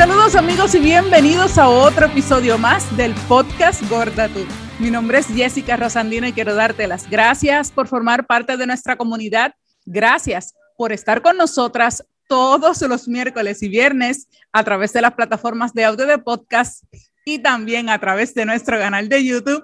Saludos amigos y bienvenidos a otro episodio más del podcast Gorda Tú. Mi nombre es Jessica Rosandino y quiero darte las gracias por formar parte de nuestra comunidad. Gracias por estar con nosotras todos los miércoles y viernes a través de las plataformas de audio de podcast y también a través de nuestro canal de YouTube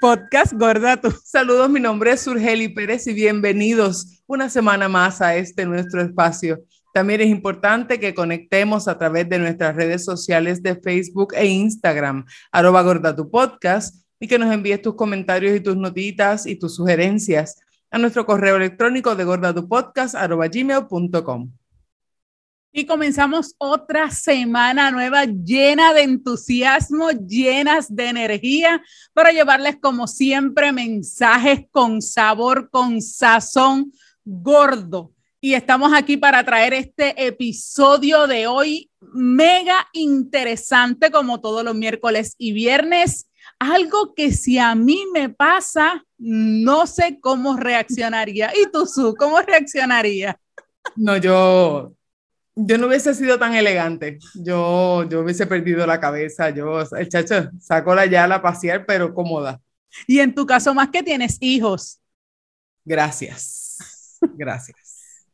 Podcast Gorda Tú. Saludos, mi nombre es Surgeli Pérez y bienvenidos una semana más a este nuestro espacio también es importante que conectemos a través de nuestras redes sociales de Facebook e Instagram, arroba gorda tu podcast, y que nos envíes tus comentarios y tus notitas y tus sugerencias a nuestro correo electrónico de gordatupodcast arroba gmail.com. Y comenzamos otra semana nueva llena de entusiasmo, llenas de energía, para llevarles como siempre mensajes con sabor, con sazón gordo y estamos aquí para traer este episodio de hoy mega interesante como todos los miércoles y viernes. Algo que si a mí me pasa, no sé cómo reaccionaría. ¿Y tú, Su, cómo reaccionaría? No, yo, yo no hubiese sido tan elegante. Yo, yo hubiese perdido la cabeza. Yo, el chacho, sacó la yala a pasear, pero cómoda. Y en tu caso, más que tienes hijos. Gracias. Gracias.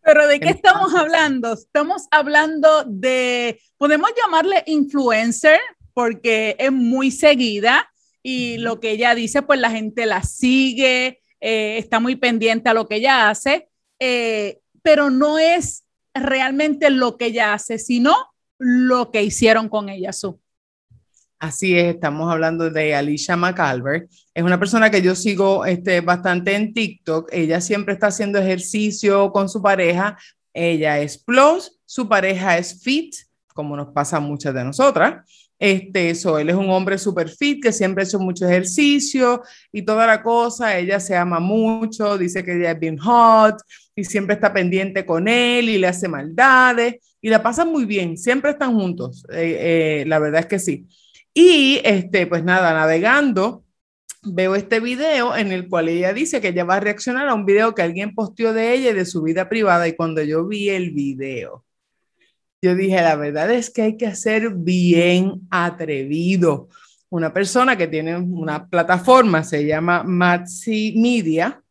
Pero ¿de qué estamos hablando? Estamos hablando de, podemos llamarle influencer porque es muy seguida y lo que ella dice, pues la gente la sigue, eh, está muy pendiente a lo que ella hace, eh, pero no es realmente lo que ella hace, sino lo que hicieron con ella, su. Así es, estamos hablando de Alicia McAlbert. Es una persona que yo sigo este, bastante en TikTok. Ella siempre está haciendo ejercicio con su pareja. Ella es plus, su pareja es fit, como nos pasa a muchas de nosotras. Este, eso, él es un hombre super fit que siempre ha hecho mucho ejercicio y toda la cosa. Ella se ama mucho, dice que ella es bien hot y siempre está pendiente con él y le hace maldades y la pasan muy bien. Siempre están juntos. Eh, eh, la verdad es que sí. Y este, pues nada, navegando, veo este video en el cual ella dice que ella va a reaccionar a un video que alguien posteó de ella y de su vida privada. Y cuando yo vi el video, yo dije, la verdad es que hay que ser bien atrevido. Una persona que tiene una plataforma, se llama Maxi Media,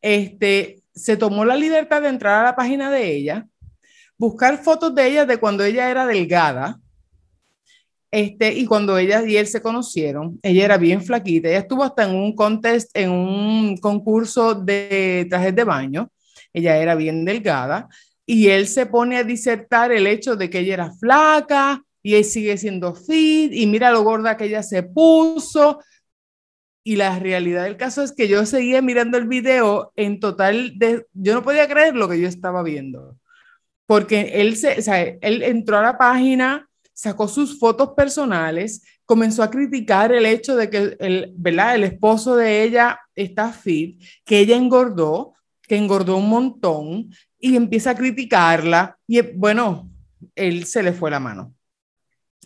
este, se tomó la libertad de entrar a la página de ella, buscar fotos de ella de cuando ella era delgada, este, y cuando ella y él se conocieron, ella era bien flaquita, ella estuvo hasta en un contest, en un concurso de trajes de baño, ella era bien delgada, y él se pone a disertar el hecho de que ella era flaca y él sigue siendo fit, y mira lo gorda que ella se puso. Y la realidad del caso es que yo seguía mirando el video en total, de, yo no podía creer lo que yo estaba viendo, porque él, se, o sea, él entró a la página sacó sus fotos personales, comenzó a criticar el hecho de que el, ¿verdad? el esposo de ella está fit, que ella engordó, que engordó un montón, y empieza a criticarla. Y bueno, él se le fue la mano.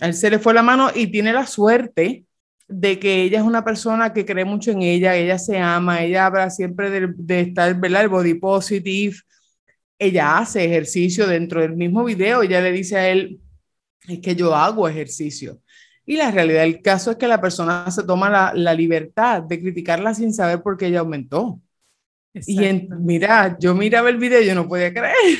Él se le fue la mano y tiene la suerte de que ella es una persona que cree mucho en ella, ella se ama, ella habla siempre de, de estar, ¿verdad? El body positive. Ella hace ejercicio dentro del mismo video, ella le dice a él, es que yo hago ejercicio. Y la realidad del caso es que la persona se toma la, la libertad de criticarla sin saber por qué ella aumentó. Y mira, yo miraba el video y yo no podía creer.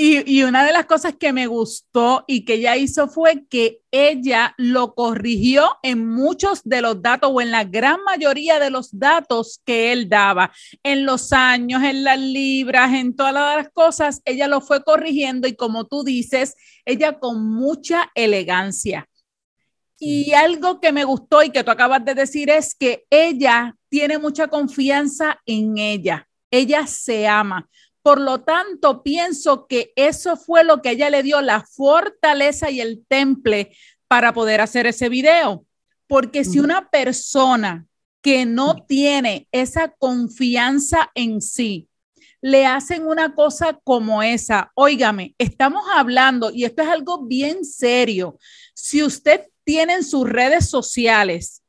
Y, y, una de las cosas que me gustó y que ella hizo fue que ella lo corrigió en muchos de los datos o en la gran mayoría de los datos que él daba, en los años, en las libras, en todas las cosas, ella lo fue corrigiendo y como tú dices, ella con mucha elegancia. Y algo que me gustó y que tú acabas de decir es que ella tiene mucha confianza en ella, ella se ama por lo tanto, pienso que eso fue lo que ella le dio la fortaleza y el temple para poder hacer ese video. Porque si una persona que no tiene esa confianza en sí, le hacen una cosa como esa, óigame, estamos hablando, y esto es algo bien serio, si usted tiene en sus redes sociales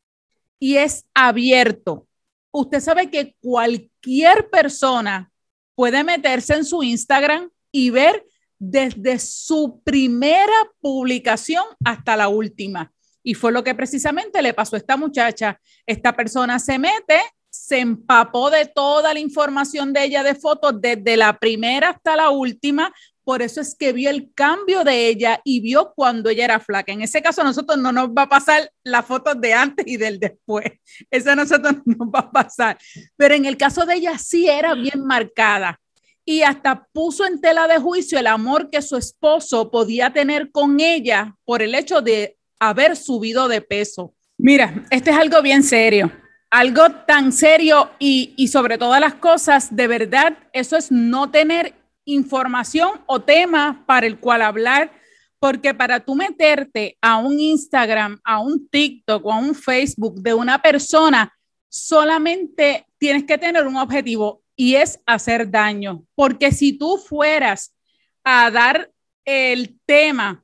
y es abierto, usted sabe que cualquier persona puede meterse en su Instagram y ver desde su primera publicación hasta la última. Y fue lo que precisamente le pasó a esta muchacha. Esta persona se mete, se empapó de toda la información de ella de fotos desde la primera hasta la última. Por eso es que vio el cambio de ella y vio cuando ella era flaca. En ese caso, a nosotros no nos va a pasar las fotos de antes y del después. Eso a nosotros no nos va a pasar. Pero en el caso de ella sí era bien marcada y hasta puso en tela de juicio el amor que su esposo podía tener con ella por el hecho de haber subido de peso. Mira, este es algo bien serio, algo tan serio y, y sobre todas las cosas, de verdad, eso es no tener información o tema para el cual hablar, porque para tú meterte a un Instagram, a un TikTok o a un Facebook de una persona, solamente tienes que tener un objetivo y es hacer daño. Porque si tú fueras a dar el tema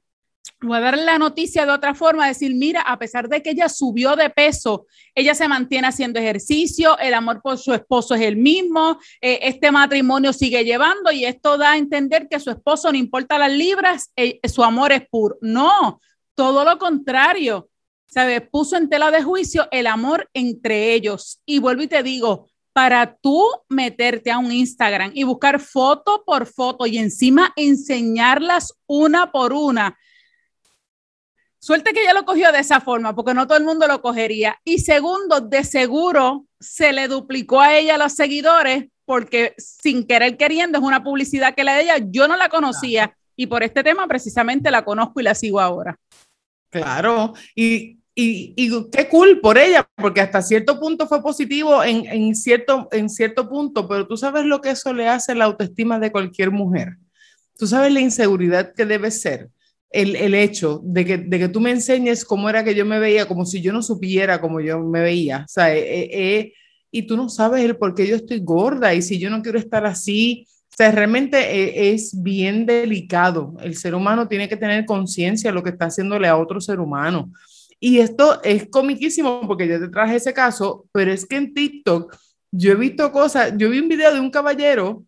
o a dar la noticia de otra forma, decir, mira, a pesar de que ella subió de peso, ella se mantiene haciendo ejercicio, el amor por su esposo es el mismo, eh, este matrimonio sigue llevando y esto da a entender que su esposo, no importa las libras, eh, su amor es puro. No, todo lo contrario. ¿Sabes? Puso en tela de juicio el amor entre ellos. Y vuelvo y te digo, para tú meterte a un Instagram y buscar foto por foto y encima enseñarlas una por una. Suerte que ella lo cogió de esa forma, porque no todo el mundo lo cogería. Y segundo, de seguro se le duplicó a ella los seguidores, porque sin querer queriendo es una publicidad que la de ella, yo no la conocía y por este tema precisamente la conozco y la sigo ahora. Claro, y y, y, qué cool por ella, porque hasta cierto punto fue positivo en, en, cierto, en cierto punto, pero tú sabes lo que eso le hace a la autoestima de cualquier mujer. Tú sabes la inseguridad que debe ser el, el hecho de que, de que tú me enseñes cómo era que yo me veía, como si yo no supiera cómo yo me veía. O sea, eh, eh, eh y tú no sabes el por qué yo estoy gorda y si yo no quiero estar así. O sea, realmente es bien delicado. El ser humano tiene que tener conciencia de lo que está haciéndole a otro ser humano. Y esto es comiquísimo porque yo te traje ese caso, pero es que en TikTok yo he visto cosas, yo vi un video de un caballero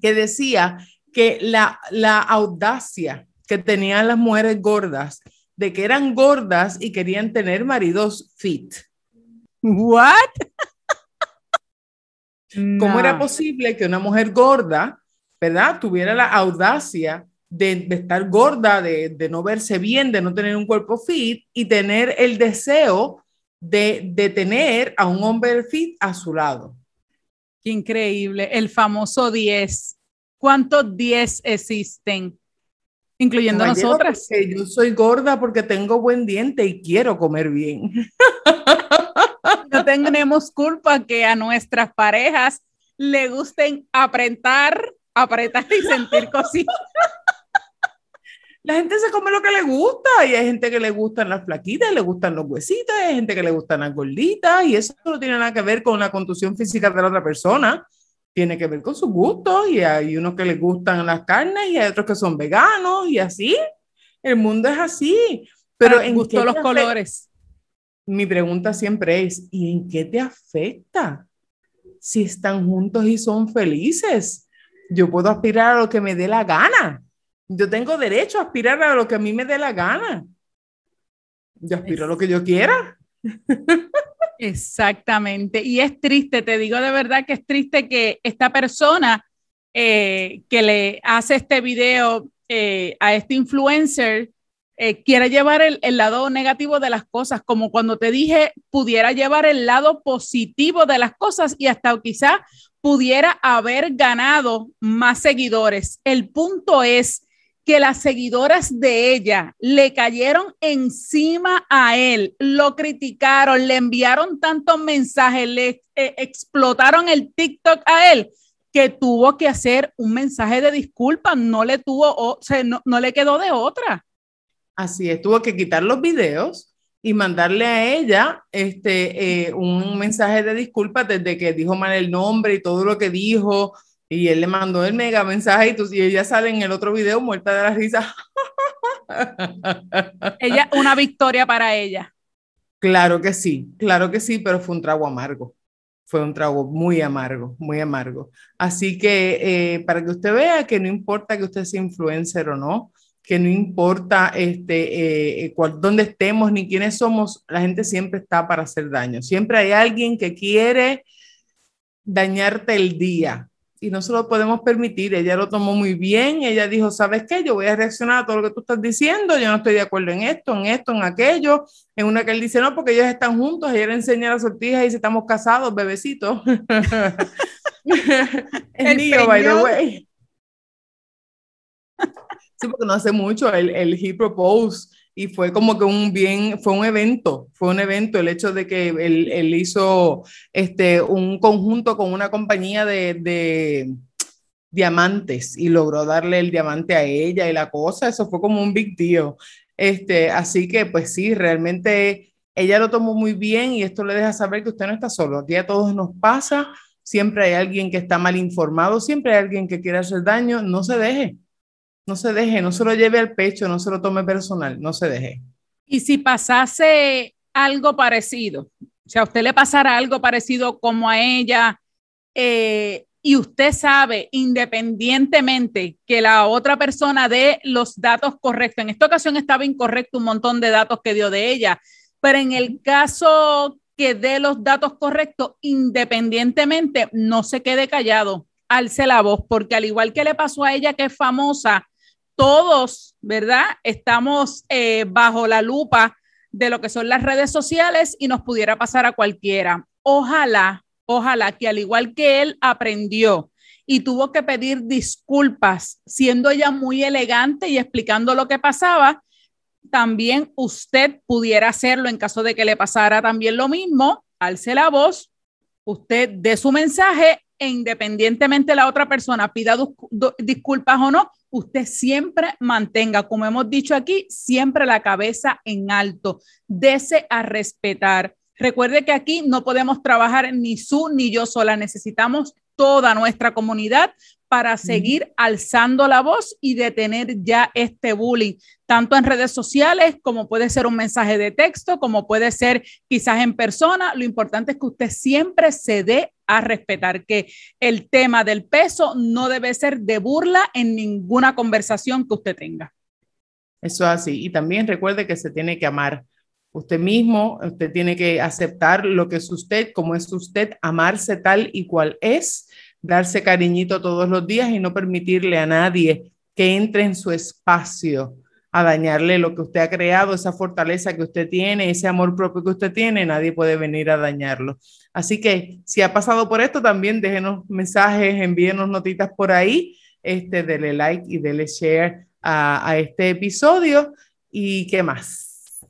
que decía que la, la audacia que tenían las mujeres gordas, de que eran gordas y querían tener maridos fit. ¿What? ¿Cómo era posible que una mujer gorda, verdad, tuviera la audacia de, estar gorda, de, no verse bien, de no tener un cuerpo fit y tener el deseo de, tener a un hombre fit a su lado. Qué increíble, el famoso 10. ¿Cuántos 10 existen? Incluyendo nosotras. Yo soy gorda porque tengo buen diente y quiero comer bien. No tenemos culpa que a nuestras parejas le gusten apretar, apretar y sentir cositas la gente se come lo que le gusta y hay gente que le gustan las flaquitas, le gustan los huesitos, hay gente que le gustan las gorditas y eso no tiene nada que ver con la contusión física de la otra persona, tiene que ver con sus gustos y hay unos que les gustan las carnes y hay otros que son veganos y así. El mundo es así. Pero en gustos los colores. Mi pregunta siempre es, ¿y en qué te afecta? Si están juntos y son felices, yo puedo aspirar a lo que me dé la gana yo tengo derecho a aspirar a lo que a mí me dé la gana. Yo aspiro a lo que yo quiera. Exactamente. Y es triste, te digo de verdad que es triste que esta persona eh, que le hace este video eh, a este influencer eh, quiera llevar el, el, lado negativo de las cosas, como cuando te dije, pudiera llevar el lado positivo de las cosas y hasta quizá pudiera haber ganado más seguidores. El punto es que las seguidoras de ella le cayeron encima a él, lo criticaron, le enviaron tantos mensajes, le eh, explotaron el TikTok a él, que tuvo que hacer un mensaje de disculpa, no le tuvo, o sea, no, no le quedó de otra. Así es, tuvo que quitar los videos y mandarle a ella este, eh, un mensaje de disculpa desde que dijo mal el nombre y todo lo que dijo, y él le mandó el mega mensaje y, ella sale en el otro video muerta de la risa. ella, una victoria para ella. Claro que sí, claro que sí, pero fue un trago amargo. fue un trago muy amargo, muy amargo. Así que eh, para que usted vea que no importa que usted sea influencer o no, que no importa este, eh, dónde estemos ni quiénes somos, la gente siempre está para hacer daño. Siempre hay alguien que quiere dañarte el día y no se lo podemos permitir. Ella lo tomó muy bien. Ella dijo, ¿sabes qué? Yo voy a reaccionar a todo lo que tú estás diciendo. Yo no estoy de acuerdo en esto, en esto, en aquello. En una que él dice, no, porque ellos están juntos. Ella le enseña las sortijas y dice, estamos casados, bebecito. es mío, by the way. Sí, porque no hace mucho, el, el He Propose y fue como que un bien, fue un evento, fue un evento el hecho de que él, él hizo este, un conjunto con una compañía de, de, diamantes y logró darle el diamante a ella y la cosa, eso fue como un big deal. Este, así que pues sí, realmente ella lo tomó muy bien y esto le deja saber que usted no está solo, a día a todos nos pasa, siempre hay alguien que está mal informado, siempre hay alguien que quiere hacer daño, no se deje no se deje, no se lo lleve al pecho, no se lo tome personal, no se deje. Y si pasase algo parecido, si a usted le pasara algo parecido como a ella, eh, y usted sabe independientemente que la otra persona dé los datos correctos, en esta ocasión estaba incorrecto un montón de datos que dio de ella, pero en el caso que dé los datos correctos, independientemente, no se quede callado, alce la voz, porque al igual que le pasó a ella que es famosa, todos, ¿verdad? Estamos eh, bajo la lupa de lo que son las redes sociales y nos pudiera pasar a cualquiera. Ojalá, ojalá que al igual que él aprendió y tuvo que pedir disculpas, siendo ella muy elegante y explicando lo que pasaba, también usted pudiera hacerlo en caso de que le pasara también lo mismo, alce la voz, usted dé su mensaje e independientemente la otra persona pida disculpas o no, usted siempre mantenga, como hemos dicho aquí, siempre la cabeza en alto, dese a respetar. Recuerde que aquí no podemos trabajar ni su ni yo sola, necesitamos toda nuestra comunidad para seguir alzando la voz y detener ya este bullying, tanto en redes sociales como puede ser un mensaje de texto, como puede ser quizás en persona. Lo importante es que usted siempre se dé a respetar, que el tema del peso no debe ser de burla en ninguna conversación que usted tenga. Eso así. Y también recuerde que se tiene que amar usted mismo, usted tiene que aceptar lo que es usted, como es usted, amarse tal y cual es darse cariñito todos los días y no permitirle a nadie que entre en su espacio a dañarle lo que usted ha creado, esa fortaleza que usted tiene, ese amor propio que usted tiene, nadie puede venir a dañarlo. Así que si ha pasado por esto, también déjenos mensajes, envíenos notitas por ahí, este, dele like y dele share a, a este episodio. ¿Y qué más?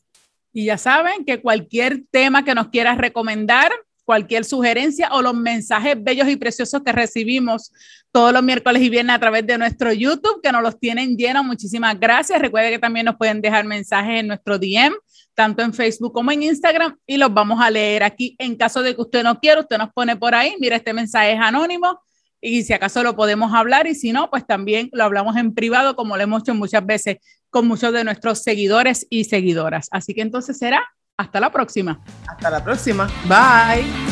Y ya saben que cualquier tema que nos quieras recomendar, cualquier sugerencia o los mensajes bellos y preciosos que recibimos todos los miércoles y viernes a través de nuestro YouTube, que nos los tienen llenos. Muchísimas gracias. Recuerde que también nos pueden dejar mensajes en nuestro DM, tanto en Facebook como en Instagram, y los vamos a leer aquí. En caso de que usted no quiera, usted nos pone por ahí, mira, este mensaje es anónimo. Y si acaso lo podemos hablar y si no, pues también lo hablamos en privado, como lo hemos hecho muchas veces con muchos de nuestros seguidores y seguidoras. Así que entonces será hasta la próxima. Hasta la próxima. Bye.